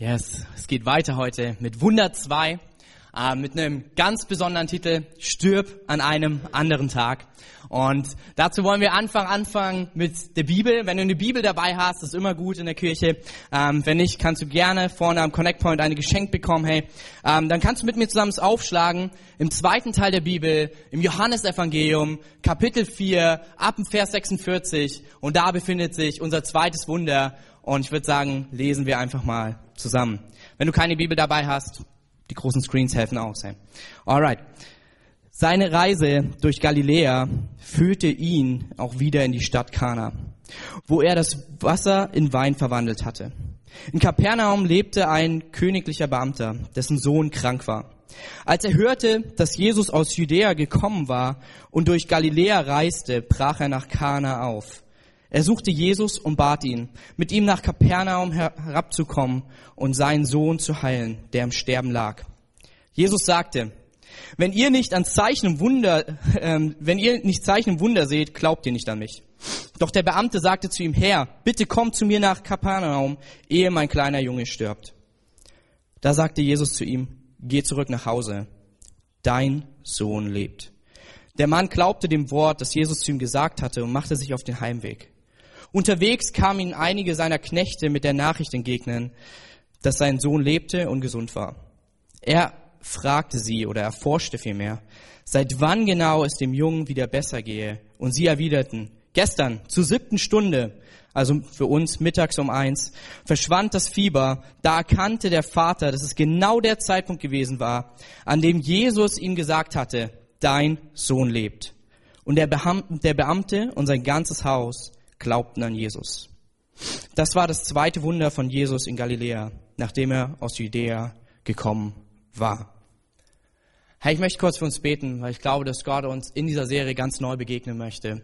Yes, es geht weiter heute mit Wunder 2, äh, mit einem ganz besonderen Titel, Stirb an einem anderen Tag. Und dazu wollen wir anfangen, anfangen mit der Bibel. Wenn du eine Bibel dabei hast, ist immer gut in der Kirche. Ähm, wenn nicht, kannst du gerne vorne am Connect Point eine geschenkt bekommen. Hey, ähm, dann kannst du mit mir zusammen aufschlagen im zweiten Teil der Bibel, im Johannesevangelium, Kapitel 4, ab dem Vers 46. Und da befindet sich unser zweites Wunder. Und ich würde sagen, lesen wir einfach mal zusammen. Wenn du keine Bibel dabei hast, die großen Screens helfen aus. Hey. Alright. Seine Reise durch Galiläa führte ihn auch wieder in die Stadt Kana, wo er das Wasser in Wein verwandelt hatte. In Kapernaum lebte ein königlicher Beamter, dessen Sohn krank war. Als er hörte, dass Jesus aus Judäa gekommen war und durch Galiläa reiste, brach er nach Kana auf. Er suchte Jesus und bat ihn, mit ihm nach Kapernaum herabzukommen und seinen Sohn zu heilen, der im Sterben lag. Jesus sagte, wenn ihr nicht an Zeichen und Wunder, äh, wenn ihr nicht Zeichen und Wunder seht, glaubt ihr nicht an mich. Doch der Beamte sagte zu ihm, Herr, bitte komm zu mir nach Kapernaum, ehe mein kleiner Junge stirbt. Da sagte Jesus zu ihm, geh zurück nach Hause, dein Sohn lebt. Der Mann glaubte dem Wort, das Jesus zu ihm gesagt hatte und machte sich auf den Heimweg. Unterwegs kamen ihm einige seiner Knechte mit der Nachricht entgegnen, dass sein Sohn lebte und gesund war. Er fragte sie oder erforschte vielmehr, seit wann genau es dem Jungen wieder besser gehe. Und sie erwiderten, gestern zur siebten Stunde, also für uns mittags um eins, verschwand das Fieber. Da erkannte der Vater, dass es genau der Zeitpunkt gewesen war, an dem Jesus ihm gesagt hatte, dein Sohn lebt. Und der Beamte und sein ganzes Haus glaubten an Jesus. Das war das zweite Wunder von Jesus in Galiläa, nachdem er aus Judäa gekommen war. Hey, ich möchte kurz für uns beten, weil ich glaube, dass Gott uns in dieser Serie ganz neu begegnen möchte.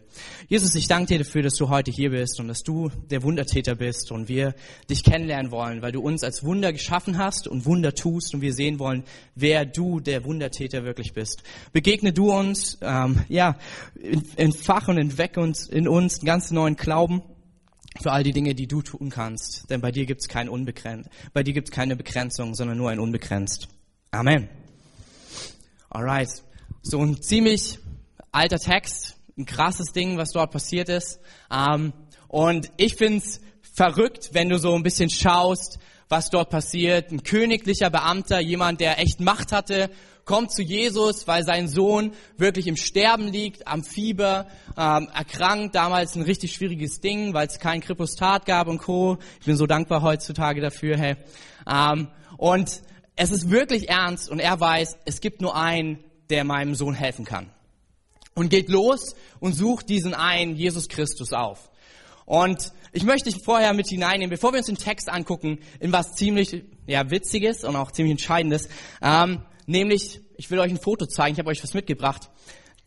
Jesus, ich danke dir dafür, dass du heute hier bist und dass du der Wundertäter bist und wir dich kennenlernen wollen, weil du uns als Wunder geschaffen hast und Wunder tust und wir sehen wollen, wer du, der Wundertäter, wirklich bist. Begegne du uns, ähm, ja, entfach und entwecke uns in uns einen ganz neuen Glauben für all die Dinge, die du tun kannst. Denn bei dir gibt es kein Unbegrenzt, bei dir gibt es keine Begrenzung, sondern nur ein Unbegrenzt. Amen. Alright. So ein ziemlich alter Text, ein krasses Ding, was dort passiert ist. Ähm, und ich find's verrückt, wenn du so ein bisschen schaust, was dort passiert. Ein königlicher Beamter, jemand, der echt Macht hatte, kommt zu Jesus, weil sein Sohn wirklich im Sterben liegt, am Fieber, ähm, erkrankt. Damals ein richtig schwieriges Ding, weil es kein Kripostat gab und Co. Ich bin so dankbar heutzutage dafür. Hey. Ähm, und es ist wirklich ernst und er weiß, es gibt nur einen, der meinem Sohn helfen kann. Und geht los und sucht diesen einen Jesus Christus auf. Und ich möchte dich vorher mit hineinnehmen, bevor wir uns den Text angucken, in was ziemlich ja, Witziges und auch ziemlich Entscheidendes. Ähm, nämlich, ich will euch ein Foto zeigen, ich habe euch was mitgebracht.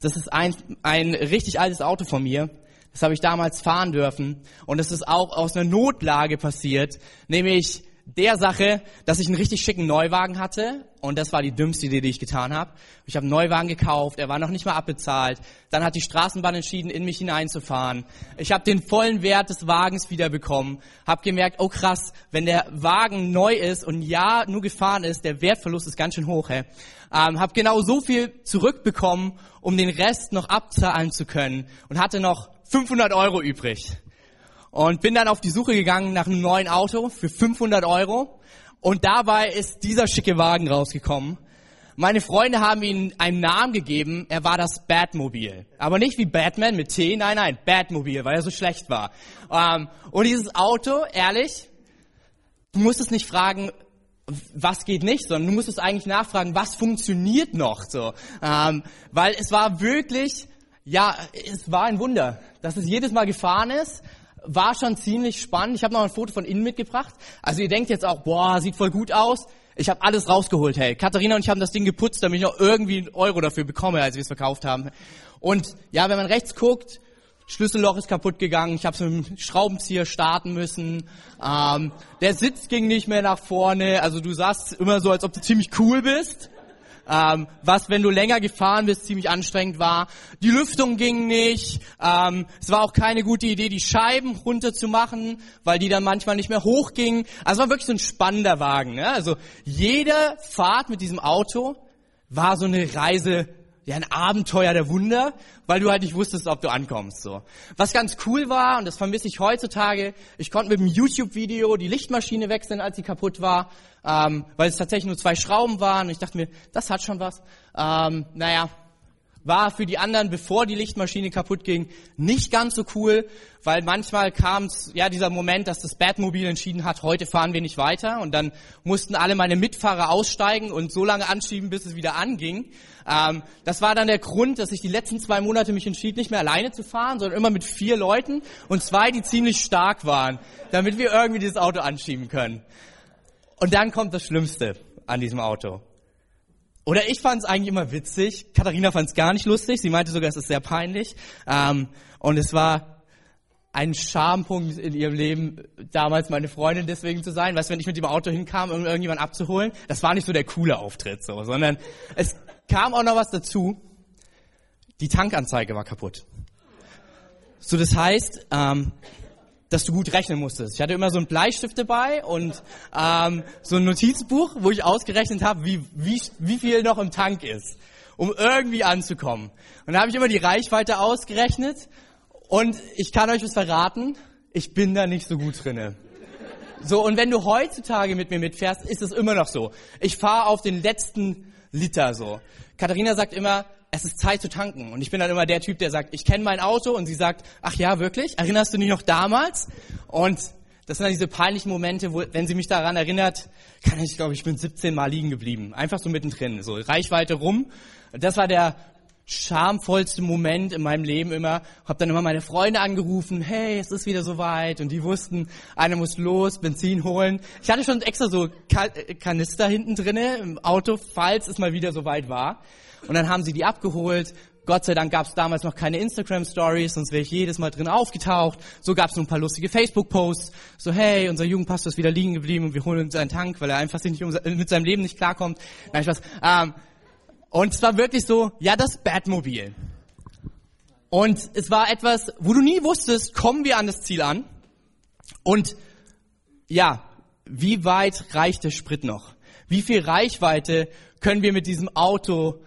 Das ist ein, ein richtig altes Auto von mir. Das habe ich damals fahren dürfen. Und es ist auch aus einer Notlage passiert. Nämlich, der Sache, dass ich einen richtig schicken Neuwagen hatte und das war die dümmste Idee, die ich getan habe. Ich habe einen Neuwagen gekauft, er war noch nicht mal abbezahlt. Dann hat die Straßenbahn entschieden, in mich hineinzufahren. Ich habe den vollen Wert des Wagens wiederbekommen, habe gemerkt, oh krass, wenn der Wagen neu ist und ja nur gefahren ist, der Wertverlust ist ganz schön hoch. Hey. Ähm, habe genau so viel zurückbekommen, um den Rest noch abzahlen zu können und hatte noch 500 Euro übrig und bin dann auf die Suche gegangen nach einem neuen Auto für 500 Euro und dabei ist dieser schicke Wagen rausgekommen. Meine Freunde haben ihm einen Namen gegeben, er war das Batmobil. Aber nicht wie Batman mit T, nein, nein, Batmobil, weil er so schlecht war. Ähm, und dieses Auto, ehrlich, du musst es nicht fragen, was geht nicht, sondern du musst es eigentlich nachfragen, was funktioniert noch so. Ähm, weil es war wirklich, ja, es war ein Wunder, dass es jedes Mal gefahren ist war schon ziemlich spannend. Ich habe noch ein Foto von innen mitgebracht. Also ihr denkt jetzt auch, boah, sieht voll gut aus. Ich habe alles rausgeholt, hey. Katharina und ich haben das Ding geputzt, damit ich noch irgendwie einen Euro dafür bekomme, als wir es verkauft haben. Und ja, wenn man rechts guckt, Schlüsselloch ist kaputt gegangen, ich habe es mit dem Schraubenzieher starten müssen. Ähm, der Sitz ging nicht mehr nach vorne, also du sahst immer so, als ob du ziemlich cool bist. Ähm, was, wenn du länger gefahren bist, ziemlich anstrengend war. Die Lüftung ging nicht. Ähm, es war auch keine gute Idee, die Scheiben runterzumachen, weil die dann manchmal nicht mehr hochgingen. Also es war wirklich so ein spannender Wagen. Ne? Also jede Fahrt mit diesem Auto war so eine Reise ja, ein Abenteuer der Wunder, weil du halt nicht wusstest, ob du ankommst, so. Was ganz cool war, und das vermisse ich heutzutage, ich konnte mit dem YouTube-Video die Lichtmaschine wechseln, als sie kaputt war, ähm, weil es tatsächlich nur zwei Schrauben waren, und ich dachte mir, das hat schon was. Ähm, naja, war für die anderen, bevor die Lichtmaschine kaputt ging, nicht ganz so cool, weil manchmal kam ja, dieser Moment, dass das Batmobil entschieden hat, heute fahren wir nicht weiter und dann mussten alle meine Mitfahrer aussteigen und so lange anschieben, bis es wieder anging. Ähm, das war dann der Grund, dass ich die letzten zwei Monate mich entschied, nicht mehr alleine zu fahren, sondern immer mit vier Leuten und zwei, die ziemlich stark waren, damit wir irgendwie dieses Auto anschieben können. Und dann kommt das Schlimmste an diesem Auto. Oder ich fand es eigentlich immer witzig. Katharina fand es gar nicht lustig. Sie meinte sogar, es ist sehr peinlich. Ähm, und es war ein Schampunkt in ihrem Leben, damals meine Freundin deswegen zu sein. Weißt du, wenn ich mit dem Auto hinkam, um irgendjemand abzuholen, das war nicht so der coole Auftritt, so, sondern es kam auch noch was dazu. Die Tankanzeige war kaputt. So, das heißt, ähm, dass du gut rechnen musstest. Ich hatte immer so ein Bleistift dabei und ähm, so ein Notizbuch, wo ich ausgerechnet habe, wie, wie, wie viel noch im Tank ist, um irgendwie anzukommen. Und da habe ich immer die Reichweite ausgerechnet und ich kann euch was verraten, ich bin da nicht so gut drinne. So, und wenn du heutzutage mit mir mitfährst, ist es immer noch so. Ich fahre auf den letzten Liter so. Katharina sagt immer, es ist Zeit zu tanken. Und ich bin dann immer der Typ, der sagt, ich kenne mein Auto. Und sie sagt, ach ja, wirklich? Erinnerst du dich noch damals? Und das sind dann diese peinlichen Momente, wo, wenn sie mich daran erinnert, kann ich, glaube ich, bin 17 Mal liegen geblieben. Einfach so mittendrin, so Reichweite rum. Das war der schamvollste Moment in meinem Leben immer. Hab dann immer meine Freunde angerufen, hey, es ist wieder soweit. Und die wussten, einer muss los, Benzin holen. Ich hatte schon extra so Kanister hinten drinne im Auto, falls es mal wieder soweit war. Und dann haben sie die abgeholt. Gott sei Dank gab es damals noch keine Instagram-Stories, sonst wäre ich jedes Mal drin aufgetaucht. So gab es nur ein paar lustige Facebook-Posts. So, hey, unser Jugendpastor ist wieder liegen geblieben und wir holen uns einen Tank, weil er einfach nicht mit seinem Leben nicht klarkommt. Nein, Spaß. Ähm, und es war wirklich so, ja, das Batmobil. Und es war etwas, wo du nie wusstest, kommen wir an das Ziel an? Und ja, wie weit reicht der Sprit noch? Wie viel Reichweite können wir mit diesem Auto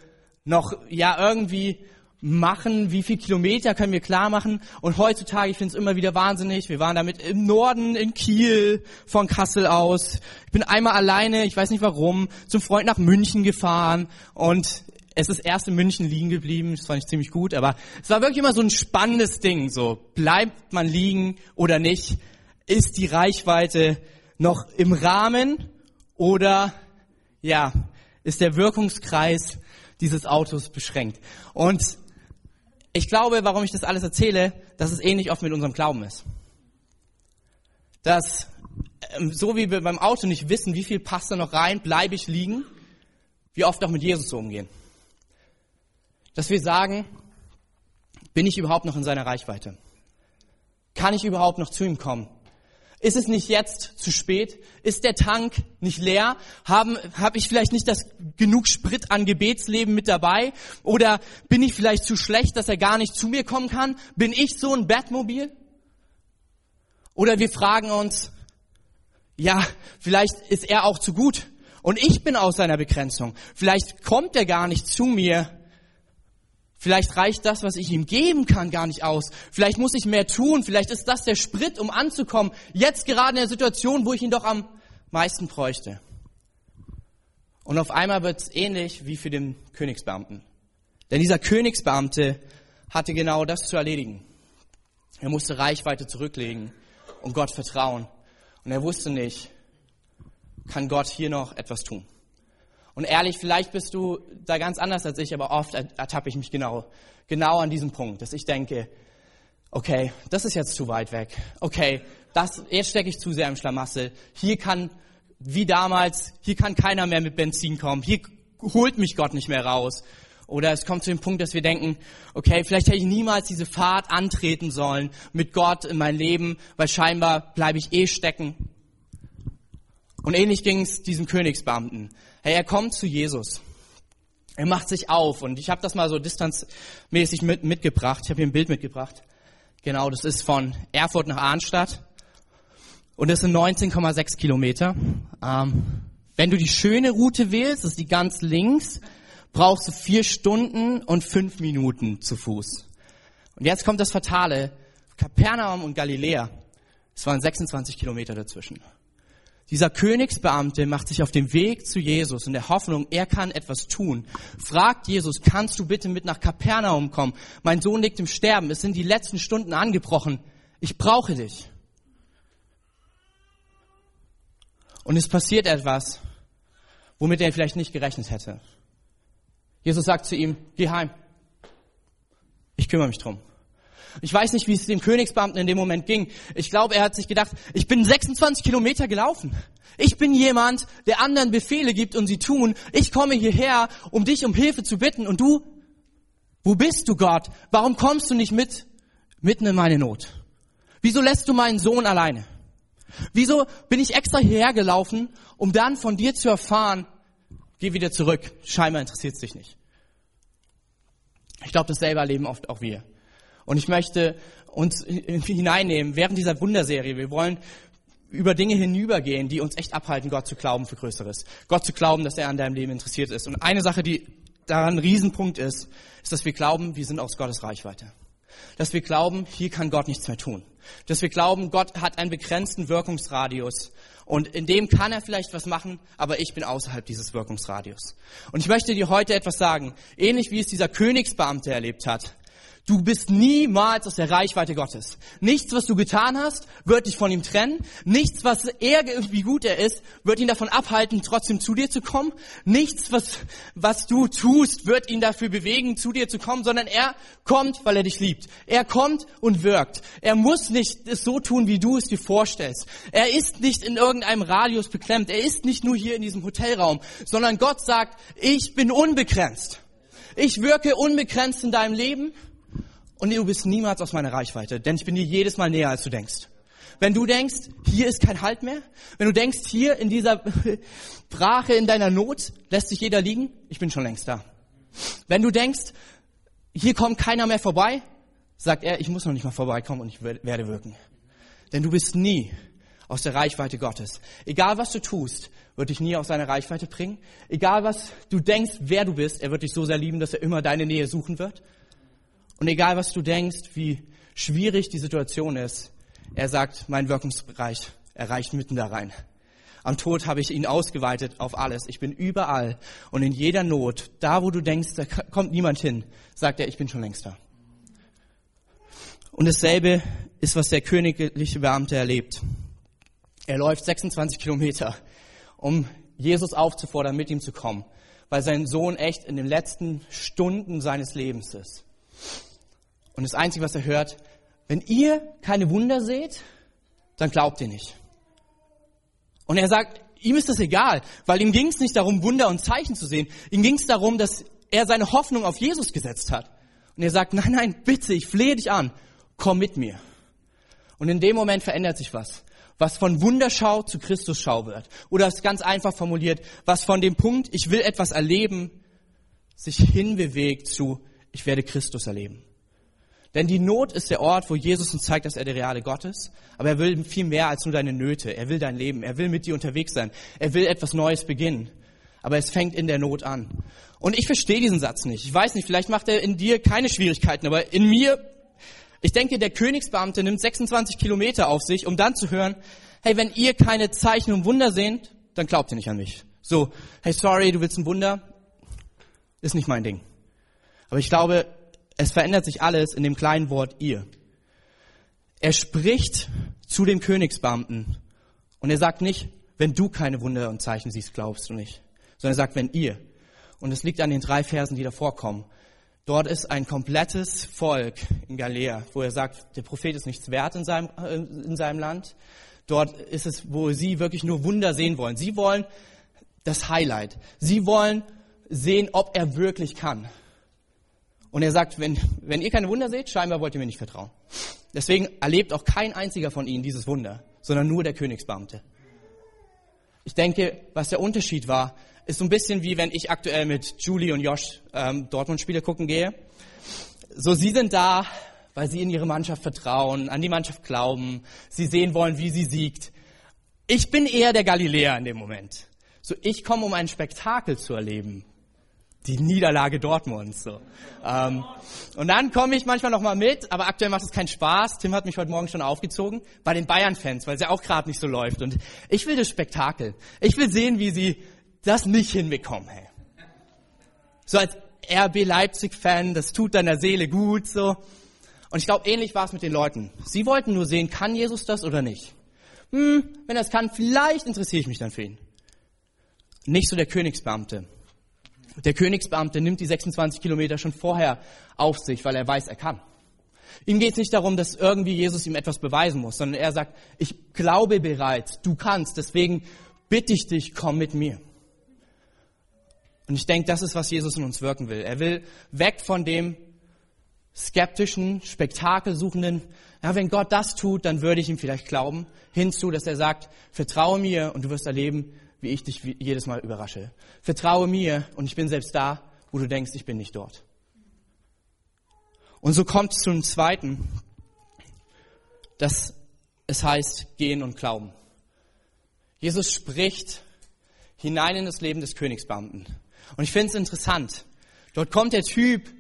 noch ja irgendwie machen, wie viel Kilometer können wir klar machen. Und heutzutage, ich finde es immer wieder wahnsinnig, wir waren damit im Norden, in Kiel, von Kassel aus. Ich bin einmal alleine, ich weiß nicht warum, zum Freund nach München gefahren. Und es ist erst in München liegen geblieben, das fand ich ziemlich gut, aber es war wirklich immer so ein spannendes Ding, so bleibt man liegen oder nicht, ist die Reichweite noch im Rahmen? Oder ja, ist der Wirkungskreis dieses Autos beschränkt. Und ich glaube, warum ich das alles erzähle, dass es ähnlich oft mit unserem Glauben ist. Dass ähm, so wie wir beim Auto nicht wissen, wie viel passt da noch rein, bleibe ich liegen, wie oft auch mit Jesus so umgehen. Dass wir sagen, bin ich überhaupt noch in seiner Reichweite? Kann ich überhaupt noch zu ihm kommen? Ist es nicht jetzt zu spät? Ist der Tank nicht leer? Habe hab ich vielleicht nicht das genug Sprit an Gebetsleben mit dabei? Oder bin ich vielleicht zu schlecht, dass er gar nicht zu mir kommen kann? Bin ich so ein Batmobil? Oder wir fragen uns, ja, vielleicht ist er auch zu gut und ich bin aus seiner Begrenzung. Vielleicht kommt er gar nicht zu mir, Vielleicht reicht das, was ich ihm geben kann, gar nicht aus. Vielleicht muss ich mehr tun. Vielleicht ist das der Sprit, um anzukommen. Jetzt gerade in der Situation, wo ich ihn doch am meisten bräuchte. Und auf einmal wird es ähnlich wie für den Königsbeamten. Denn dieser Königsbeamte hatte genau das zu erledigen. Er musste Reichweite zurücklegen und Gott vertrauen. Und er wusste nicht, kann Gott hier noch etwas tun. Und ehrlich, vielleicht bist du da ganz anders als ich, aber oft ertappe ich mich genau, genau an diesem Punkt, dass ich denke, okay, das ist jetzt zu weit weg. Okay, das, jetzt stecke ich zu sehr im Schlamassel. Hier kann, wie damals, hier kann keiner mehr mit Benzin kommen. Hier holt mich Gott nicht mehr raus. Oder es kommt zu dem Punkt, dass wir denken, okay, vielleicht hätte ich niemals diese Fahrt antreten sollen mit Gott in mein Leben, weil scheinbar bleibe ich eh stecken. Und ähnlich ging es diesem Königsbeamten. Hey, er kommt zu Jesus. Er macht sich auf und ich habe das mal so distanzmäßig mit, mitgebracht. Ich habe hier ein Bild mitgebracht. Genau, das ist von Erfurt nach Arnstadt und das sind 19,6 Kilometer. Ähm, wenn du die schöne Route wählst, das ist die ganz links, brauchst du vier Stunden und fünf Minuten zu Fuß. Und jetzt kommt das Fatale. Kapernaum und Galiläa, es waren 26 Kilometer dazwischen. Dieser Königsbeamte macht sich auf den Weg zu Jesus in der Hoffnung, er kann etwas tun. Fragt Jesus, kannst du bitte mit nach Kapernaum kommen? Mein Sohn liegt im Sterben, es sind die letzten Stunden angebrochen. Ich brauche dich. Und es passiert etwas, womit er vielleicht nicht gerechnet hätte. Jesus sagt zu ihm, geh heim. Ich kümmere mich drum. Ich weiß nicht, wie es dem Königsbeamten in dem Moment ging. Ich glaube, er hat sich gedacht, ich bin 26 Kilometer gelaufen. Ich bin jemand, der anderen Befehle gibt und sie tun. Ich komme hierher, um dich um Hilfe zu bitten. Und du? Wo bist du, Gott? Warum kommst du nicht mit, mitten in meine Not? Wieso lässt du meinen Sohn alleine? Wieso bin ich extra hierher gelaufen, um dann von dir zu erfahren, geh wieder zurück. Scheinbar interessiert es dich nicht. Ich glaube, dasselbe erleben oft auch wir. Und ich möchte uns hineinnehmen während dieser Wunderserie. Wir wollen über Dinge hinübergehen, die uns echt abhalten, Gott zu glauben für Größeres. Gott zu glauben, dass er an deinem Leben interessiert ist. Und eine Sache, die daran ein Riesenpunkt ist, ist, dass wir glauben, wir sind aus Gottes Reichweite. Dass wir glauben, hier kann Gott nichts mehr tun. Dass wir glauben, Gott hat einen begrenzten Wirkungsradius. Und in dem kann er vielleicht was machen, aber ich bin außerhalb dieses Wirkungsradius. Und ich möchte dir heute etwas sagen, ähnlich wie es dieser Königsbeamte erlebt hat. Du bist niemals aus der Reichweite Gottes. Nichts, was du getan hast, wird dich von ihm trennen. Nichts, was er, wie gut er ist, wird ihn davon abhalten, trotzdem zu dir zu kommen. Nichts, was, was du tust, wird ihn dafür bewegen, zu dir zu kommen, sondern er kommt, weil er dich liebt. Er kommt und wirkt. Er muss nicht es so tun, wie du es dir vorstellst. Er ist nicht in irgendeinem Radius beklemmt. Er ist nicht nur hier in diesem Hotelraum, sondern Gott sagt, ich bin unbegrenzt. Ich wirke unbegrenzt in deinem Leben und du bist niemals aus meiner Reichweite, denn ich bin dir jedes Mal näher, als du denkst. Wenn du denkst, hier ist kein Halt mehr, wenn du denkst, hier in dieser Brache, in deiner Not, lässt sich jeder liegen, ich bin schon längst da. Wenn du denkst, hier kommt keiner mehr vorbei, sagt er, ich muss noch nicht mal vorbeikommen und ich werde wirken. Denn du bist nie aus der Reichweite Gottes. Egal was du tust, wird dich nie aus seiner Reichweite bringen. Egal was du denkst, wer du bist, er wird dich so sehr lieben, dass er immer deine Nähe suchen wird. Und egal was du denkst, wie schwierig die Situation ist, er sagt, mein Wirkungsbereich erreicht mitten da rein. Am Tod habe ich ihn ausgeweitet auf alles. Ich bin überall und in jeder Not, da wo du denkst, da kommt niemand hin, sagt er, ich bin schon längst da. Und dasselbe ist, was der königliche Beamte erlebt. Er läuft 26 Kilometer, um Jesus aufzufordern, mit ihm zu kommen, weil sein Sohn echt in den letzten Stunden seines Lebens ist. Und das Einzige, was er hört, wenn ihr keine Wunder seht, dann glaubt ihr nicht. Und er sagt, ihm ist das egal, weil ihm ging es nicht darum, Wunder und Zeichen zu sehen. Ihm ging es darum, dass er seine Hoffnung auf Jesus gesetzt hat. Und er sagt, nein, nein, bitte, ich flehe dich an, komm mit mir. Und in dem Moment verändert sich was. Was von Wunderschau zu Christusschau wird. Oder es ganz einfach formuliert, was von dem Punkt, ich will etwas erleben, sich hinbewegt zu, ich werde Christus erleben. Denn die Not ist der Ort, wo Jesus uns zeigt, dass er der reale Gott ist. Aber er will viel mehr als nur deine Nöte. Er will dein Leben. Er will mit dir unterwegs sein. Er will etwas Neues beginnen. Aber es fängt in der Not an. Und ich verstehe diesen Satz nicht. Ich weiß nicht, vielleicht macht er in dir keine Schwierigkeiten, aber in mir, ich denke, der Königsbeamte nimmt 26 Kilometer auf sich, um dann zu hören, hey, wenn ihr keine Zeichen und Wunder seht, dann glaubt ihr nicht an mich. So, hey, sorry, du willst ein Wunder? Ist nicht mein Ding. Aber ich glaube, es verändert sich alles in dem kleinen Wort ihr. Er spricht zu dem Königsbeamten und er sagt nicht, wenn du keine Wunder und Zeichen siehst, glaubst du nicht, sondern er sagt, wenn ihr. Und es liegt an den drei Versen, die davor kommen. Dort ist ein komplettes Volk in Galea, wo er sagt, der Prophet ist nichts wert in seinem, äh, in seinem Land. Dort ist es, wo sie wirklich nur Wunder sehen wollen. Sie wollen das Highlight. Sie wollen sehen, ob er wirklich kann. Und er sagt, wenn, wenn ihr keine Wunder seht, scheinbar wollt ihr mir nicht vertrauen. Deswegen erlebt auch kein einziger von ihnen dieses Wunder, sondern nur der Königsbeamte. Ich denke, was der Unterschied war, ist so ein bisschen wie wenn ich aktuell mit Julie und Josh ähm, Dortmund-Spiele gucken gehe. So, sie sind da, weil sie in ihre Mannschaft vertrauen, an die Mannschaft glauben, sie sehen wollen, wie sie siegt. Ich bin eher der Galiläer in dem Moment. So, ich komme, um ein Spektakel zu erleben. Die Niederlage Dortmunds. So. Ähm, und dann komme ich manchmal noch mal mit, aber aktuell macht es keinen Spaß. Tim hat mich heute Morgen schon aufgezogen bei den Bayern-Fans, weil es ja auch gerade nicht so läuft. Und ich will das Spektakel. Ich will sehen, wie sie das nicht hinbekommen. Hey. So als RB Leipzig-Fan, das tut deiner Seele gut. So. Und ich glaube, ähnlich war es mit den Leuten. Sie wollten nur sehen, kann Jesus das oder nicht? Hm, wenn er es kann, vielleicht interessiere ich mich dann für ihn. Nicht so der Königsbeamte. Der Königsbeamte nimmt die 26 Kilometer schon vorher auf sich, weil er weiß, er kann. Ihm geht es nicht darum, dass irgendwie Jesus ihm etwas beweisen muss, sondern er sagt, ich glaube bereits, du kannst, deswegen bitte ich dich, komm mit mir. Und ich denke, das ist, was Jesus in uns wirken will. Er will weg von dem skeptischen, spektakelsuchenden, ja, wenn Gott das tut, dann würde ich ihm vielleicht glauben, hinzu, dass er sagt, vertraue mir und du wirst erleben, wie ich dich jedes Mal überrasche. Vertraue mir und ich bin selbst da, wo du denkst, ich bin nicht dort. Und so kommt es zum zweiten, dass es heißt, gehen und glauben. Jesus spricht hinein in das Leben des Königsbeamten. Und ich finde es interessant. Dort kommt der Typ,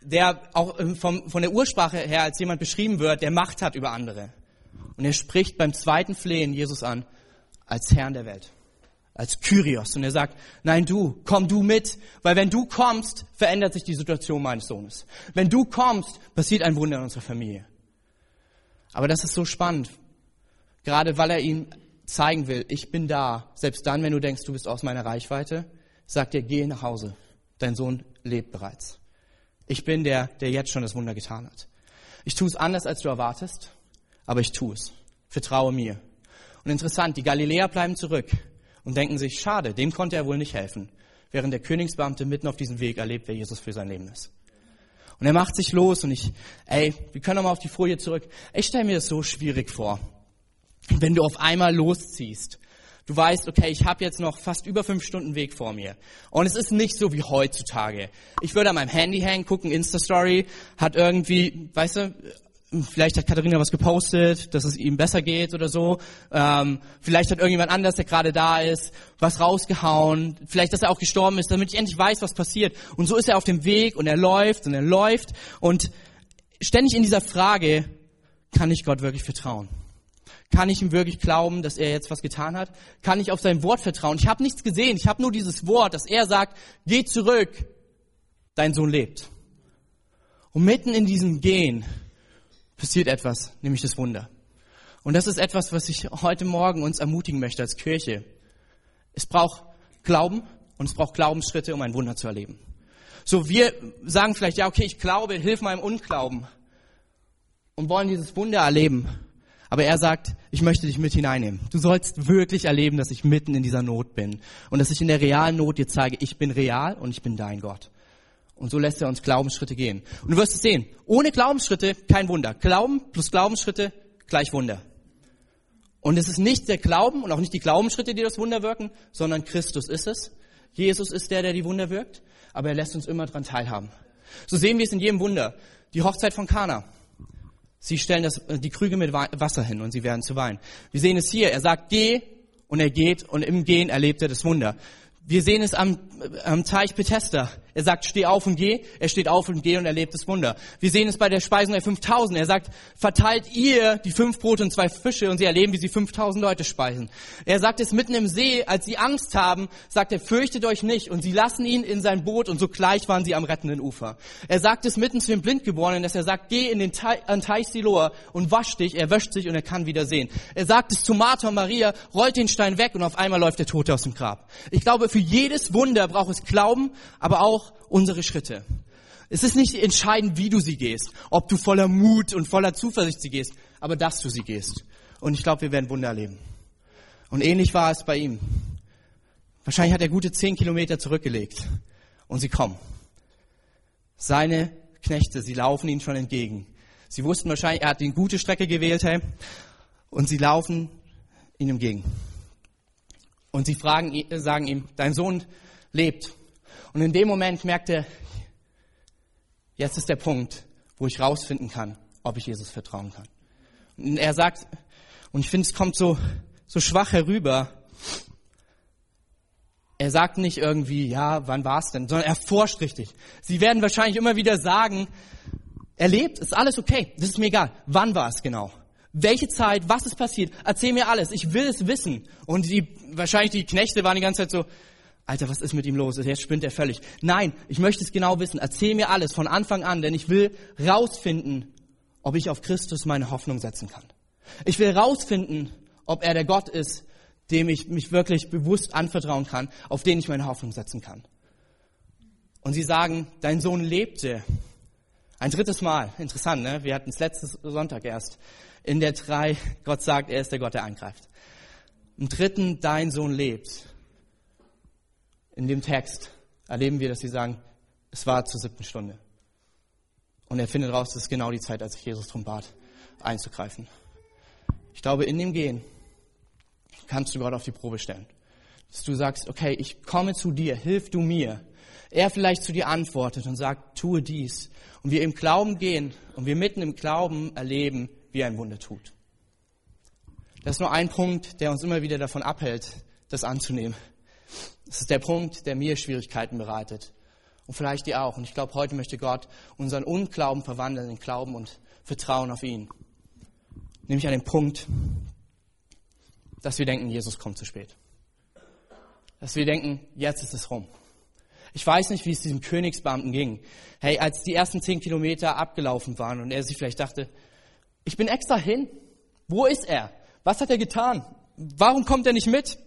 der auch ähm, vom, von der Ursprache her als jemand beschrieben wird, der Macht hat über andere. Und er spricht beim zweiten Flehen Jesus an als Herrn der Welt, als Kyrios. Und er sagt, nein du, komm du mit, weil wenn du kommst, verändert sich die Situation meines Sohnes. Wenn du kommst, passiert ein Wunder in unserer Familie. Aber das ist so spannend, gerade weil er ihm zeigen will, ich bin da, selbst dann, wenn du denkst, du bist aus meiner Reichweite, sagt er, geh nach Hause, dein Sohn lebt bereits. Ich bin der, der jetzt schon das Wunder getan hat. Ich tue es anders, als du erwartest, aber ich tue es. Vertraue mir. Und interessant, die Galiläer bleiben zurück und denken sich, schade, dem konnte er wohl nicht helfen, während der Königsbeamte mitten auf diesem Weg erlebt, wer Jesus für sein Leben ist. Und er macht sich los und ich, ey, wir können nochmal auf die Folie zurück. Ich stelle mir das so schwierig vor, wenn du auf einmal losziehst Du weißt, okay, ich habe jetzt noch fast über fünf Stunden Weg vor mir. Und es ist nicht so wie heutzutage. Ich würde an meinem Handy hängen, gucken, Insta-Story, hat irgendwie, weißt du, vielleicht hat Katharina was gepostet, dass es ihm besser geht oder so. Ähm, vielleicht hat irgendjemand anders, der gerade da ist, was rausgehauen. Vielleicht, dass er auch gestorben ist, damit ich endlich weiß, was passiert. Und so ist er auf dem Weg und er läuft und er läuft. Und ständig in dieser Frage, kann ich Gott wirklich vertrauen? Kann ich ihm wirklich glauben, dass er jetzt was getan hat? Kann ich auf sein Wort vertrauen? Ich habe nichts gesehen. Ich habe nur dieses Wort, dass er sagt, geh zurück, dein Sohn lebt. Und mitten in diesem Gehen passiert etwas, nämlich das Wunder. Und das ist etwas, was ich heute Morgen uns ermutigen möchte als Kirche. Es braucht Glauben und es braucht Glaubensschritte, um ein Wunder zu erleben. So, wir sagen vielleicht, ja, okay, ich glaube, hilf meinem Unglauben und wollen dieses Wunder erleben. Aber er sagt, ich möchte dich mit hineinnehmen. Du sollst wirklich erleben, dass ich mitten in dieser Not bin und dass ich in der realen Not dir zeige, ich bin real und ich bin dein Gott. Und so lässt er uns Glaubensschritte gehen. Und du wirst es sehen, ohne Glaubensschritte kein Wunder. Glauben plus Glaubensschritte gleich Wunder. Und es ist nicht der Glauben und auch nicht die Glaubensschritte, die das Wunder wirken, sondern Christus ist es. Jesus ist der, der die Wunder wirkt, aber er lässt uns immer dran teilhaben. So sehen wir es in jedem Wunder. Die Hochzeit von Kana. Sie stellen das, äh, die Krüge mit Wasser hin und sie werden zu Wein. Wir sehen es hier. Er sagt, geh und er geht und im Gehen erlebt er das Wunder. Wir sehen es am, am Teich Bethesda. Er sagt, steh auf und geh. Er steht auf und geh und erlebt das Wunder. Wir sehen es bei der Speisung der 5000. Er sagt, verteilt ihr die fünf Brote und zwei Fische und sie erleben, wie sie 5000 Leute speisen. Er sagt es mitten im See, als sie Angst haben, sagt er, fürchtet euch nicht. Und sie lassen ihn in sein Boot und sogleich waren sie am rettenden Ufer. Er sagt es mitten zu den Blindgeborenen, dass er sagt, geh in den Teich, an Teich Siloa und wasch dich. Er wäscht sich und er kann wieder sehen. Er sagt es zu Martha und Maria, rollt den Stein weg und auf einmal läuft der Tote aus dem Grab. Ich glaube, für jedes Wunder braucht es Glauben, aber auch unsere Schritte. Es ist nicht entscheidend, wie du sie gehst, ob du voller Mut und voller Zuversicht sie gehst, aber dass du sie gehst. Und ich glaube, wir werden Wunder erleben. Und ähnlich war es bei ihm. Wahrscheinlich hat er gute zehn Kilometer zurückgelegt und sie kommen. Seine Knechte, sie laufen ihm schon entgegen. Sie wussten wahrscheinlich, er hat die gute Strecke gewählt, hey, und sie laufen ihm entgegen. Und sie fragen, sagen ihm, dein Sohn lebt. Und in dem Moment merkt er, jetzt ist der Punkt, wo ich rausfinden kann, ob ich Jesus vertrauen kann. Und er sagt, und ich finde, es kommt so, so schwach herüber. Er sagt nicht irgendwie, ja, wann war es denn, sondern er forscht richtig. Sie werden wahrscheinlich immer wieder sagen, er lebt, ist alles okay, das ist mir egal. Wann war es genau? Welche Zeit, was ist passiert? Erzähl mir alles, ich will es wissen. Und die, wahrscheinlich die Knechte waren die ganze Zeit so, Alter, was ist mit ihm los? Jetzt spinnt er völlig. Nein, ich möchte es genau wissen. Erzähl mir alles von Anfang an, denn ich will rausfinden, ob ich auf Christus meine Hoffnung setzen kann. Ich will rausfinden, ob er der Gott ist, dem ich mich wirklich bewusst anvertrauen kann, auf den ich meine Hoffnung setzen kann. Und sie sagen, dein Sohn lebte. Ein drittes Mal. Interessant, ne? Wir hatten es letztes Sonntag erst. In der drei, Gott sagt, er ist der Gott, der eingreift. Im dritten, dein Sohn lebt. In dem Text erleben wir, dass sie sagen, es war zur siebten Stunde. Und er findet raus, das ist genau die Zeit, als sich Jesus darum bat, einzugreifen. Ich glaube, in dem Gehen kannst du Gott auf die Probe stellen. Dass du sagst, okay, ich komme zu dir, hilf du mir. Er vielleicht zu dir antwortet und sagt, tue dies. Und wir im Glauben gehen und wir mitten im Glauben erleben, wie er ein Wunder tut. Das ist nur ein Punkt, der uns immer wieder davon abhält, das anzunehmen. Das ist der Punkt, der mir Schwierigkeiten bereitet. Und vielleicht dir auch. Und ich glaube, heute möchte Gott unseren Unglauben verwandeln in Glauben und Vertrauen auf ihn. Nämlich an den Punkt, dass wir denken, Jesus kommt zu spät. Dass wir denken, jetzt ist es rum. Ich weiß nicht, wie es diesem Königsbeamten ging. Hey, als die ersten zehn Kilometer abgelaufen waren und er sich vielleicht dachte, ich bin extra hin. Wo ist er? Was hat er getan? Warum kommt er nicht mit?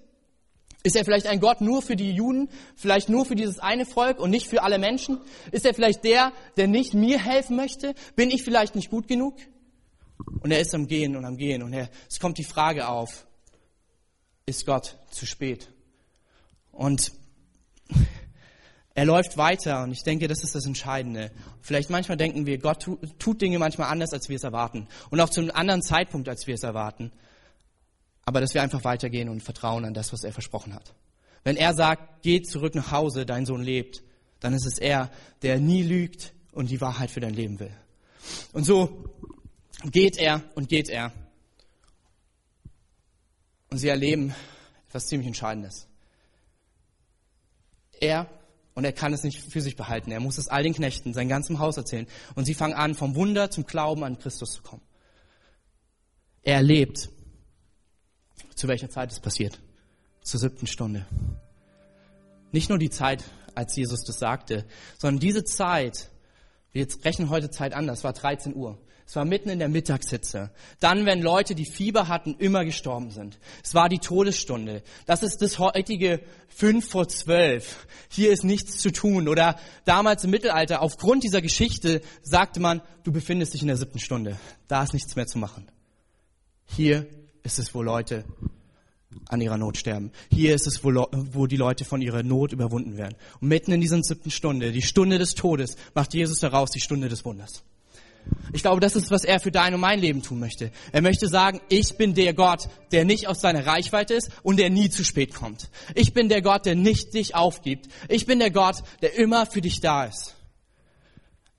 Ist er vielleicht ein Gott nur für die Juden, vielleicht nur für dieses eine Volk und nicht für alle Menschen? Ist er vielleicht der, der nicht mir helfen möchte? Bin ich vielleicht nicht gut genug? Und er ist am Gehen und am Gehen und er, es kommt die Frage auf, ist Gott zu spät? Und er läuft weiter und ich denke, das ist das Entscheidende. Vielleicht manchmal denken wir, Gott tut Dinge manchmal anders, als wir es erwarten. Und auch zu einem anderen Zeitpunkt, als wir es erwarten aber dass wir einfach weitergehen und vertrauen an das, was er versprochen hat. Wenn er sagt, geh zurück nach Hause, dein Sohn lebt, dann ist es er, der nie lügt und die Wahrheit für dein Leben will. Und so geht er und geht er. Und sie erleben etwas ziemlich Entscheidendes. Er, und er kann es nicht für sich behalten, er muss es all den Knechten, sein ganzem Haus erzählen. Und sie fangen an, vom Wunder zum Glauben an Christus zu kommen. Er erlebt zu welcher Zeit es passiert. Zur siebten Stunde. Nicht nur die Zeit, als Jesus das sagte, sondern diese Zeit, wir rechnen heute Zeit anders, war 13 Uhr. Es war mitten in der Mittagshitze. Dann, wenn Leute, die Fieber hatten, immer gestorben sind. Es war die Todesstunde. Das ist das heutige fünf vor zwölf. Hier ist nichts zu tun. Oder damals im Mittelalter, aufgrund dieser Geschichte, sagte man, du befindest dich in der siebten Stunde. Da ist nichts mehr zu machen. Hier ist es, wo Leute an ihrer Not sterben. Hier ist es, wo, wo, die Leute von ihrer Not überwunden werden. Und mitten in dieser siebten Stunde, die Stunde des Todes, macht Jesus daraus die Stunde des Wunders. Ich glaube, das ist, was er für dein und mein Leben tun möchte. Er möchte sagen, ich bin der Gott, der nicht aus seiner Reichweite ist und der nie zu spät kommt. Ich bin der Gott, der nicht dich aufgibt. Ich bin der Gott, der immer für dich da ist.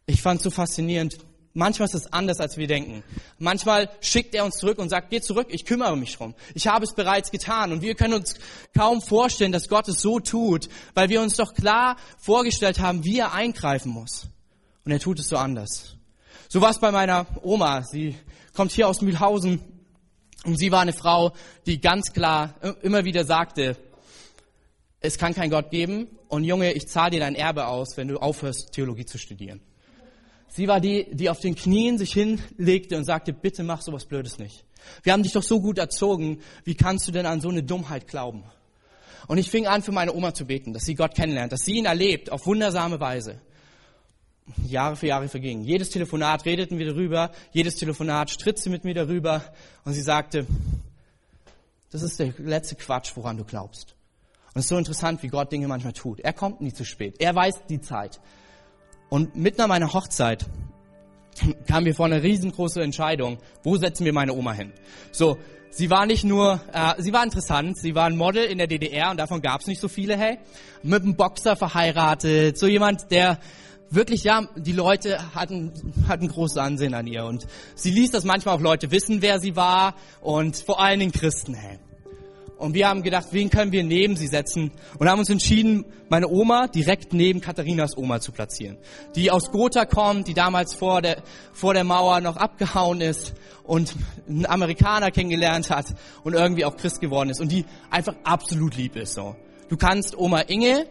Ich fand es so faszinierend, Manchmal ist es anders, als wir denken. Manchmal schickt er uns zurück und sagt, geh zurück, ich kümmere mich drum. Ich habe es bereits getan. Und wir können uns kaum vorstellen, dass Gott es so tut, weil wir uns doch klar vorgestellt haben, wie er eingreifen muss. Und er tut es so anders. So war es bei meiner Oma. Sie kommt hier aus Mühlhausen und sie war eine Frau, die ganz klar immer wieder sagte, es kann keinen Gott geben und Junge, ich zahle dir dein Erbe aus, wenn du aufhörst, Theologie zu studieren. Sie war die, die auf den Knien sich hinlegte und sagte, bitte mach sowas Blödes nicht. Wir haben dich doch so gut erzogen, wie kannst du denn an so eine Dummheit glauben? Und ich fing an, für meine Oma zu beten, dass sie Gott kennenlernt, dass sie ihn erlebt, auf wundersame Weise. Jahre für Jahre vergingen. Jedes Telefonat redeten wir darüber, jedes Telefonat stritt sie mit mir darüber und sie sagte, das ist der letzte Quatsch, woran du glaubst. Und es ist so interessant, wie Gott Dinge manchmal tut. Er kommt nie zu spät. Er weiß die Zeit. Und mitten an meiner Hochzeit kamen wir vor eine riesengroße Entscheidung. Wo setzen wir meine Oma hin? So, sie war nicht nur, äh, sie war interessant, sie war ein Model in der DDR und davon gab es nicht so viele, hey. Mit einem Boxer verheiratet, so jemand, der wirklich, ja, die Leute hatten, hatten großes Ansehen an ihr und sie ließ, dass manchmal auch Leute wissen, wer sie war und vor allen Dingen Christen, hey. Und wir haben gedacht, wen können wir neben sie setzen? Und haben uns entschieden, meine Oma direkt neben Katharinas Oma zu platzieren. Die aus Gotha kommt, die damals vor der, vor der Mauer noch abgehauen ist und einen Amerikaner kennengelernt hat und irgendwie auch Christ geworden ist und die einfach absolut lieb ist, so. Du kannst Oma Inge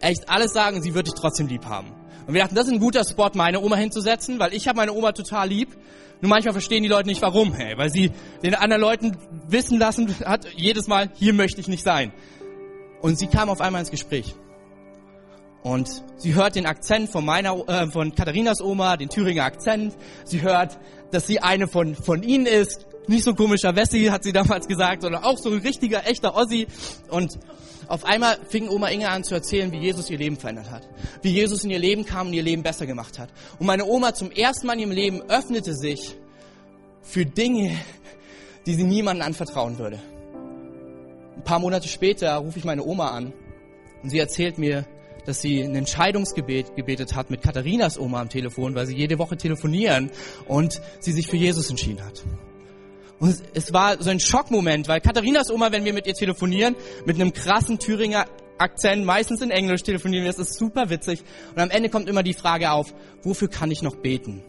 echt alles sagen, sie wird dich trotzdem lieb haben. Und wir dachten, das ist ein guter Spot, meine Oma hinzusetzen, weil ich habe meine Oma total lieb. Nur manchmal verstehen die Leute nicht warum, hey, weil sie den anderen Leuten wissen lassen hat, jedes Mal, hier möchte ich nicht sein. Und sie kam auf einmal ins Gespräch. Und sie hört den Akzent von meiner, äh, von Katharinas Oma, den Thüringer Akzent. Sie hört, dass sie eine von, von ihnen ist. Nicht so ein komischer Wessi, hat sie damals gesagt, sondern auch so ein richtiger, echter Ossi. Und auf einmal fing Oma Inge an zu erzählen, wie Jesus ihr Leben verändert hat. Wie Jesus in ihr Leben kam und ihr Leben besser gemacht hat. Und meine Oma zum ersten Mal in ihrem Leben öffnete sich für Dinge, die sie niemandem anvertrauen würde. Ein paar Monate später rufe ich meine Oma an und sie erzählt mir, dass sie ein Entscheidungsgebet gebetet hat mit Katharinas Oma am Telefon, weil sie jede Woche telefonieren und sie sich für Jesus entschieden hat. Und es war so ein Schockmoment, weil Katharinas Oma, wenn wir mit ihr telefonieren, mit einem krassen Thüringer Akzent, meistens in Englisch telefonieren das ist super witzig. Und am Ende kommt immer die Frage auf, wofür kann ich noch beten?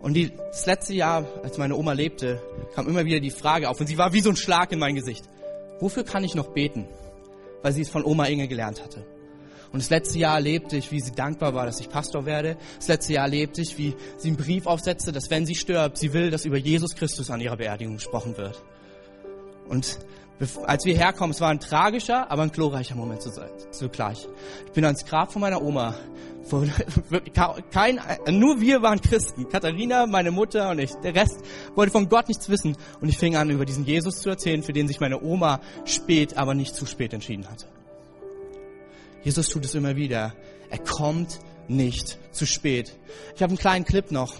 Und die, das letzte Jahr, als meine Oma lebte, kam immer wieder die Frage auf und sie war wie so ein Schlag in mein Gesicht. Wofür kann ich noch beten? Weil sie es von Oma Inge gelernt hatte. Und das letzte Jahr erlebte ich, wie sie dankbar war, dass ich Pastor werde. Das letzte Jahr erlebte ich, wie sie einen Brief aufsetzte, dass wenn sie stirbt, sie will, dass über Jesus Christus an ihrer Beerdigung gesprochen wird. Und als wir herkommen, es war ein tragischer, aber ein glorreicher Moment zugleich. Ich bin ans Grab von meiner Oma. Kein, nur wir waren Christen. Katharina, meine Mutter und ich. Der Rest wollte von Gott nichts wissen. Und ich fing an, über diesen Jesus zu erzählen, für den sich meine Oma spät, aber nicht zu spät entschieden hatte. Jesus tut es immer wieder. Er kommt nicht zu spät. Ich habe einen kleinen Clip noch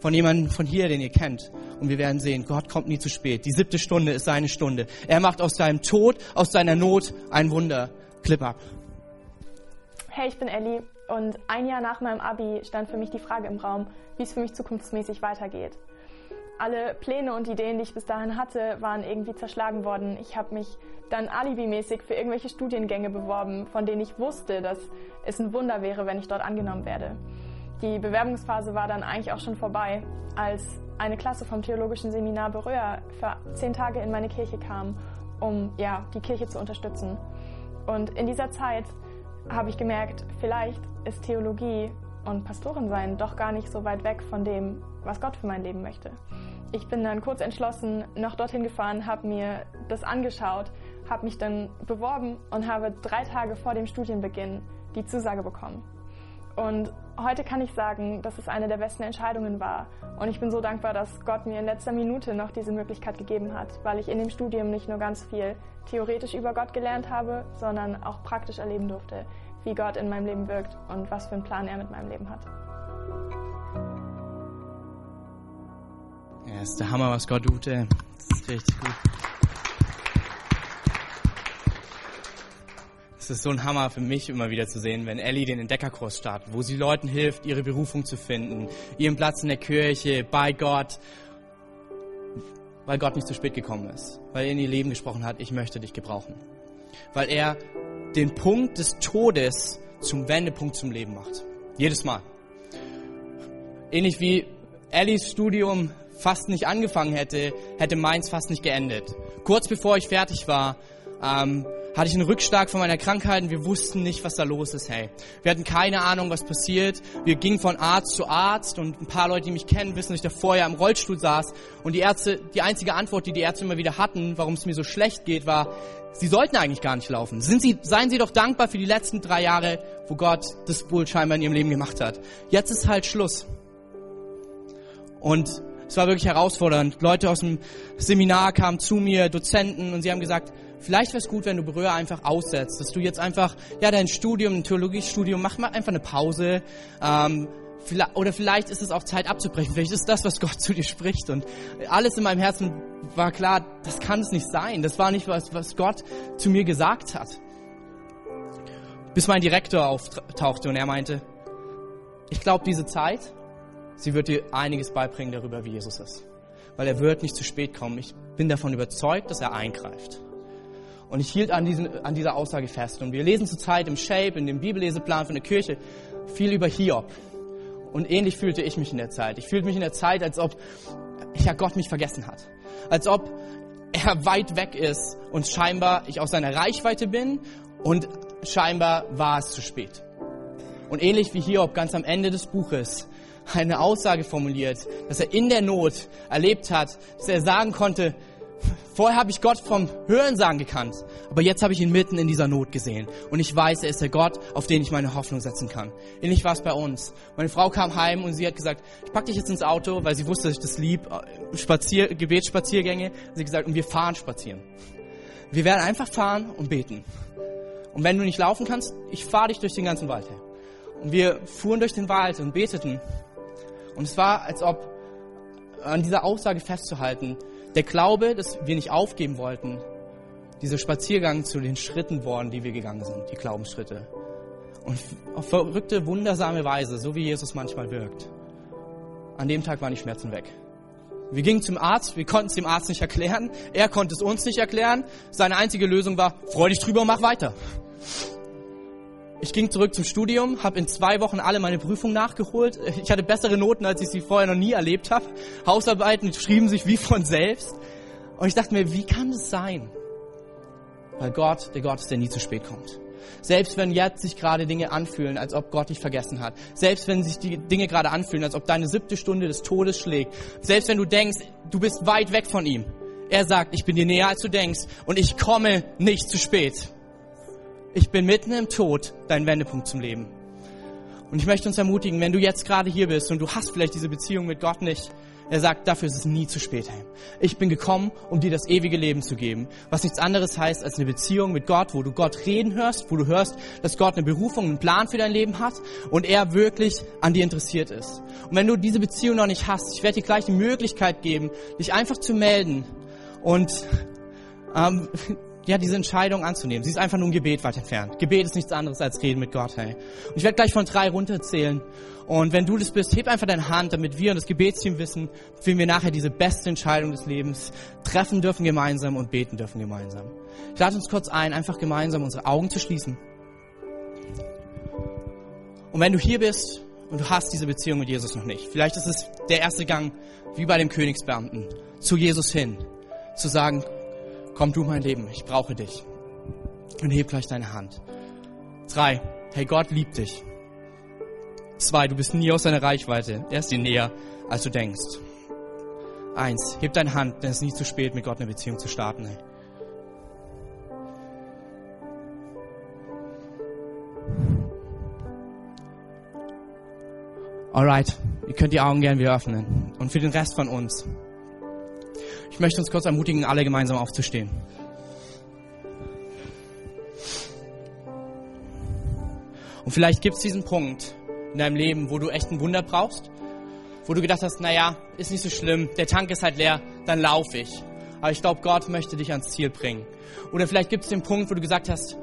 von jemandem von hier, den ihr kennt. Und wir werden sehen, Gott kommt nie zu spät. Die siebte Stunde ist seine Stunde. Er macht aus deinem Tod, aus deiner Not ein Wunder. Clip ab. Hey, ich bin Ellie und ein Jahr nach meinem Abi stand für mich die Frage im Raum, wie es für mich zukunftsmäßig weitergeht alle Pläne und Ideen, die ich bis dahin hatte, waren irgendwie zerschlagen worden. Ich habe mich dann alibimäßig für irgendwelche Studiengänge beworben, von denen ich wusste, dass es ein Wunder wäre, wenn ich dort angenommen werde. Die Bewerbungsphase war dann eigentlich auch schon vorbei, als eine Klasse vom Theologischen Seminar Beröa für zehn Tage in meine Kirche kam, um ja, die Kirche zu unterstützen. Und in dieser Zeit habe ich gemerkt, vielleicht ist Theologie und Pastorin sein doch gar nicht so weit weg von dem, was Gott für mein Leben möchte. Ich bin dann kurz entschlossen noch dorthin gefahren, habe mir das angeschaut, habe mich dann beworben und habe drei Tage vor dem Studienbeginn die Zusage bekommen. Und heute kann ich sagen, dass es eine der besten Entscheidungen war. Und ich bin so dankbar, dass Gott mir in letzter Minute noch diese Möglichkeit gegeben hat, weil ich in dem Studium nicht nur ganz viel theoretisch über Gott gelernt habe, sondern auch praktisch erleben durfte, wie Gott in meinem Leben wirkt und was für einen Plan er mit meinem Leben hat. Ja, ist der Hammer, was Gott tut. Ey. Das ist richtig gut. Es ist so ein Hammer für mich immer wieder zu sehen, wenn Ellie den Entdeckerkurs startet, wo sie Leuten hilft, ihre Berufung zu finden, ihren Platz in der Kirche, bei Gott, weil Gott nicht zu spät gekommen ist, weil er in ihr Leben gesprochen hat, ich möchte dich gebrauchen. Weil er den Punkt des Todes zum Wendepunkt zum Leben macht. Jedes Mal. Ähnlich wie Ellies Studium fast nicht angefangen hätte, hätte meins fast nicht geendet. Kurz bevor ich fertig war, ähm, hatte ich einen Rückschlag von meiner Krankheit und wir wussten nicht, was da los ist, hey. Wir hatten keine Ahnung, was passiert. Wir gingen von Arzt zu Arzt und ein paar Leute, die mich kennen, wissen, dass ich davor ja im Rollstuhl saß und die Ärzte, die einzige Antwort, die die Ärzte immer wieder hatten, warum es mir so schlecht geht, war, sie sollten eigentlich gar nicht laufen. Sind sie, seien sie doch dankbar für die letzten drei Jahre, wo Gott das wohl scheinbar in ihrem Leben gemacht hat. Jetzt ist halt Schluss. Und es war wirklich herausfordernd. Leute aus dem Seminar kamen zu mir, Dozenten, und sie haben gesagt, vielleicht wäre es gut, wenn du Berührer einfach aussetzt, dass du jetzt einfach, ja, dein Studium, ein Theologiestudium, mach mal einfach eine Pause. Ähm, oder vielleicht ist es auch Zeit abzubrechen. Vielleicht ist das, was Gott zu dir spricht. Und alles in meinem Herzen war klar, das kann es nicht sein. Das war nicht was, was Gott zu mir gesagt hat. Bis mein Direktor auftauchte und er meinte, ich glaube, diese Zeit, sie wird dir einiges beibringen darüber, wie Jesus ist. Weil er wird nicht zu spät kommen. Ich bin davon überzeugt, dass er eingreift. Und ich hielt an, diesen, an dieser Aussage fest. Und wir lesen zurzeit im Shape, in dem Bibelleseplan von der Kirche, viel über Hiob. Und ähnlich fühlte ich mich in der Zeit. Ich fühlte mich in der Zeit, als ob ja, Gott mich vergessen hat. Als ob er weit weg ist und scheinbar ich aus seiner Reichweite bin und scheinbar war es zu spät. Und ähnlich wie Hiob ganz am Ende des Buches eine Aussage formuliert, dass er in der Not erlebt hat, dass er sagen konnte, Vorher habe ich Gott vom Hörensagen gekannt, aber jetzt habe ich ihn mitten in dieser Not gesehen. Und ich weiß, er ist der Gott, auf den ich meine Hoffnung setzen kann. Ähnlich war es bei uns. Meine Frau kam heim und sie hat gesagt, ich pack dich jetzt ins Auto, weil sie wusste, dass ich das lieb, äh, Spazier, Gebetsspaziergänge. Sie hat gesagt, und wir fahren spazieren. Wir werden einfach fahren und beten. Und wenn du nicht laufen kannst, ich fahre dich durch den ganzen Wald her. Und wir fuhren durch den Wald und beteten. Und es war, als ob an dieser Aussage festzuhalten, der Glaube, dass wir nicht aufgeben wollten, dieser Spaziergang zu den Schritten worden, die wir gegangen sind, die Glaubensschritte. Und auf verrückte, wundersame Weise, so wie Jesus manchmal wirkt. An dem Tag waren die Schmerzen weg. Wir gingen zum Arzt, wir konnten es dem Arzt nicht erklären, er konnte es uns nicht erklären. Seine einzige Lösung war, freu dich drüber und mach weiter. Ich ging zurück zum Studium, habe in zwei Wochen alle meine Prüfungen nachgeholt. Ich hatte bessere Noten, als ich sie vorher noch nie erlebt habe. Hausarbeiten schrieben sich wie von selbst. Und ich dachte mir, wie kann das sein? Weil Gott, der Gott ist, der nie zu spät kommt. Selbst wenn jetzt sich gerade Dinge anfühlen, als ob Gott dich vergessen hat. Selbst wenn sich die Dinge gerade anfühlen, als ob deine siebte Stunde des Todes schlägt. Selbst wenn du denkst, du bist weit weg von ihm. Er sagt, ich bin dir näher, als du denkst. Und ich komme nicht zu spät. Ich bin mitten im Tod, dein Wendepunkt zum Leben. Und ich möchte uns ermutigen, wenn du jetzt gerade hier bist und du hast vielleicht diese Beziehung mit Gott nicht, er sagt, dafür ist es nie zu spät. Ich bin gekommen, um dir das ewige Leben zu geben, was nichts anderes heißt als eine Beziehung mit Gott, wo du Gott reden hörst, wo du hörst, dass Gott eine Berufung, einen Plan für dein Leben hat und er wirklich an dir interessiert ist. Und wenn du diese Beziehung noch nicht hast, ich werde dir gleich die Möglichkeit geben, dich einfach zu melden und ähm, ja, diese Entscheidung anzunehmen. Sie ist einfach nur ein Gebet weit entfernt. Gebet ist nichts anderes als Reden mit Gott, hey. Und ich werde gleich von drei runterzählen. Und wenn du das bist, heb einfach deine Hand, damit wir und das Gebetsteam wissen, wie wir nachher diese beste Entscheidung des Lebens treffen dürfen gemeinsam und beten dürfen gemeinsam. Ich lade uns kurz ein, einfach gemeinsam unsere Augen zu schließen. Und wenn du hier bist und du hast diese Beziehung mit Jesus noch nicht, vielleicht ist es der erste Gang, wie bei dem Königsbeamten, zu Jesus hin, zu sagen, komm du mein Leben, ich brauche dich. Und heb gleich deine Hand. Drei, hey Gott liebt dich. Zwei, du bist nie aus seiner Reichweite. Er ist dir näher, als du denkst. Eins, heb deine Hand, denn es ist nie zu spät, mit Gott eine Beziehung zu starten. Hey. Alright, ihr könnt die Augen gerne wieder öffnen. Und für den Rest von uns, ich möchte uns kurz ermutigen, alle gemeinsam aufzustehen. Und vielleicht gibt es diesen Punkt in deinem Leben, wo du echt ein Wunder brauchst, wo du gedacht hast, naja, ist nicht so schlimm, der Tank ist halt leer, dann laufe ich. Aber ich glaube, Gott möchte dich ans Ziel bringen. Oder vielleicht gibt es den Punkt, wo du gesagt hast,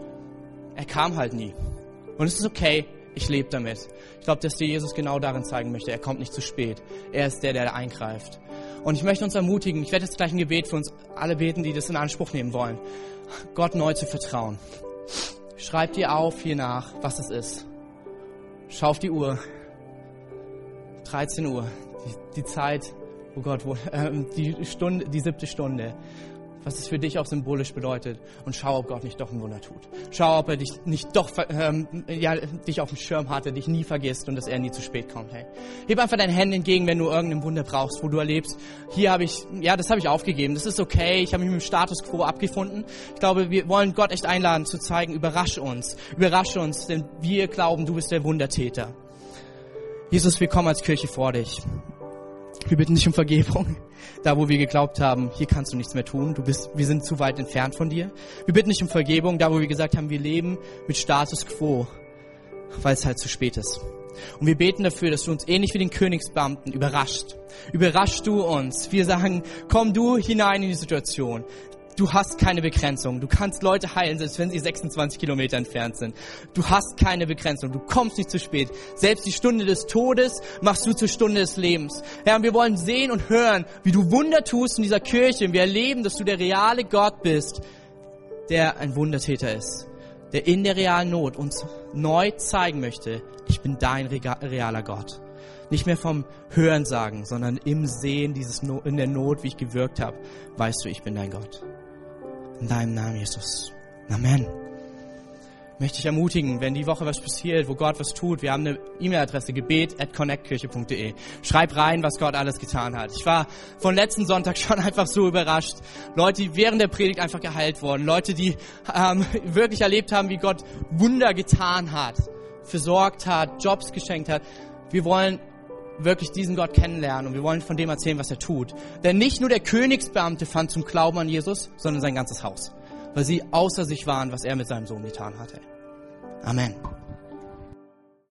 er kam halt nie. Und es ist okay, ich lebe damit. Ich glaube, dass dir Jesus genau darin zeigen möchte, er kommt nicht zu spät. Er ist der, der eingreift. Und ich möchte uns ermutigen, ich werde jetzt gleich ein Gebet für uns alle beten, die das in Anspruch nehmen wollen, Gott neu zu vertrauen. Schreib dir auf hier nach, was es ist. Schau auf die Uhr. 13 Uhr, die, die Zeit, oh Gott, wo, äh, die Stunde, die siebte Stunde was es für dich auch symbolisch bedeutet und schau, ob Gott nicht doch ein Wunder tut. Schau, ob er dich nicht doch ähm, ja, dich auf dem Schirm hatte, dich nie vergisst und dass er nie zu spät kommt. Hey. Heb einfach deine Hände entgegen, wenn du irgendein Wunder brauchst, wo du erlebst, hier habe ich, ja, das habe ich aufgegeben, das ist okay, ich habe mich mit dem Status Quo abgefunden. Ich glaube, wir wollen Gott echt einladen zu zeigen, überrasche uns, überrasche uns, denn wir glauben, du bist der Wundertäter. Jesus, wir kommen als Kirche vor dich. Wir bitten dich um Vergebung. Da, wo wir geglaubt haben, hier kannst du nichts mehr tun. Du bist, wir sind zu weit entfernt von dir. Wir bitten dich um Vergebung. Da, wo wir gesagt haben, wir leben mit Status quo, weil es halt zu spät ist. Und wir beten dafür, dass du uns ähnlich wie den Königsbeamten überrascht. Überraschst du uns. Wir sagen, komm du hinein in die Situation. Du hast keine Begrenzung. Du kannst Leute heilen, selbst wenn sie 26 Kilometer entfernt sind. Du hast keine Begrenzung. Du kommst nicht zu spät. Selbst die Stunde des Todes machst du zur Stunde des Lebens. Herr, und wir wollen sehen und hören, wie du Wunder tust in dieser Kirche. Und wir erleben, dass du der reale Gott bist, der ein Wundertäter ist. Der in der realen Not uns neu zeigen möchte, ich bin dein realer Gott. Nicht mehr vom Hören sagen, sondern im Sehen dieses no in der Not, wie ich gewirkt habe, weißt du, ich bin dein Gott. In deinem Namen, Jesus. Amen. Möchte ich ermutigen, wenn die Woche was passiert, wo Gott was tut, wir haben eine E-Mail-Adresse, gebet at connectkirche.de. Schreib rein, was Gott alles getan hat. Ich war von letzten Sonntag schon einfach so überrascht. Leute, die während der Predigt einfach geheilt wurden. Leute, die ähm, wirklich erlebt haben, wie Gott Wunder getan hat, versorgt hat, Jobs geschenkt hat. Wir wollen wirklich diesen Gott kennenlernen und wir wollen von dem erzählen, was er tut. Denn nicht nur der Königsbeamte fand zum Glauben an Jesus, sondern sein ganzes Haus, weil sie außer sich waren, was er mit seinem Sohn getan hatte. Amen.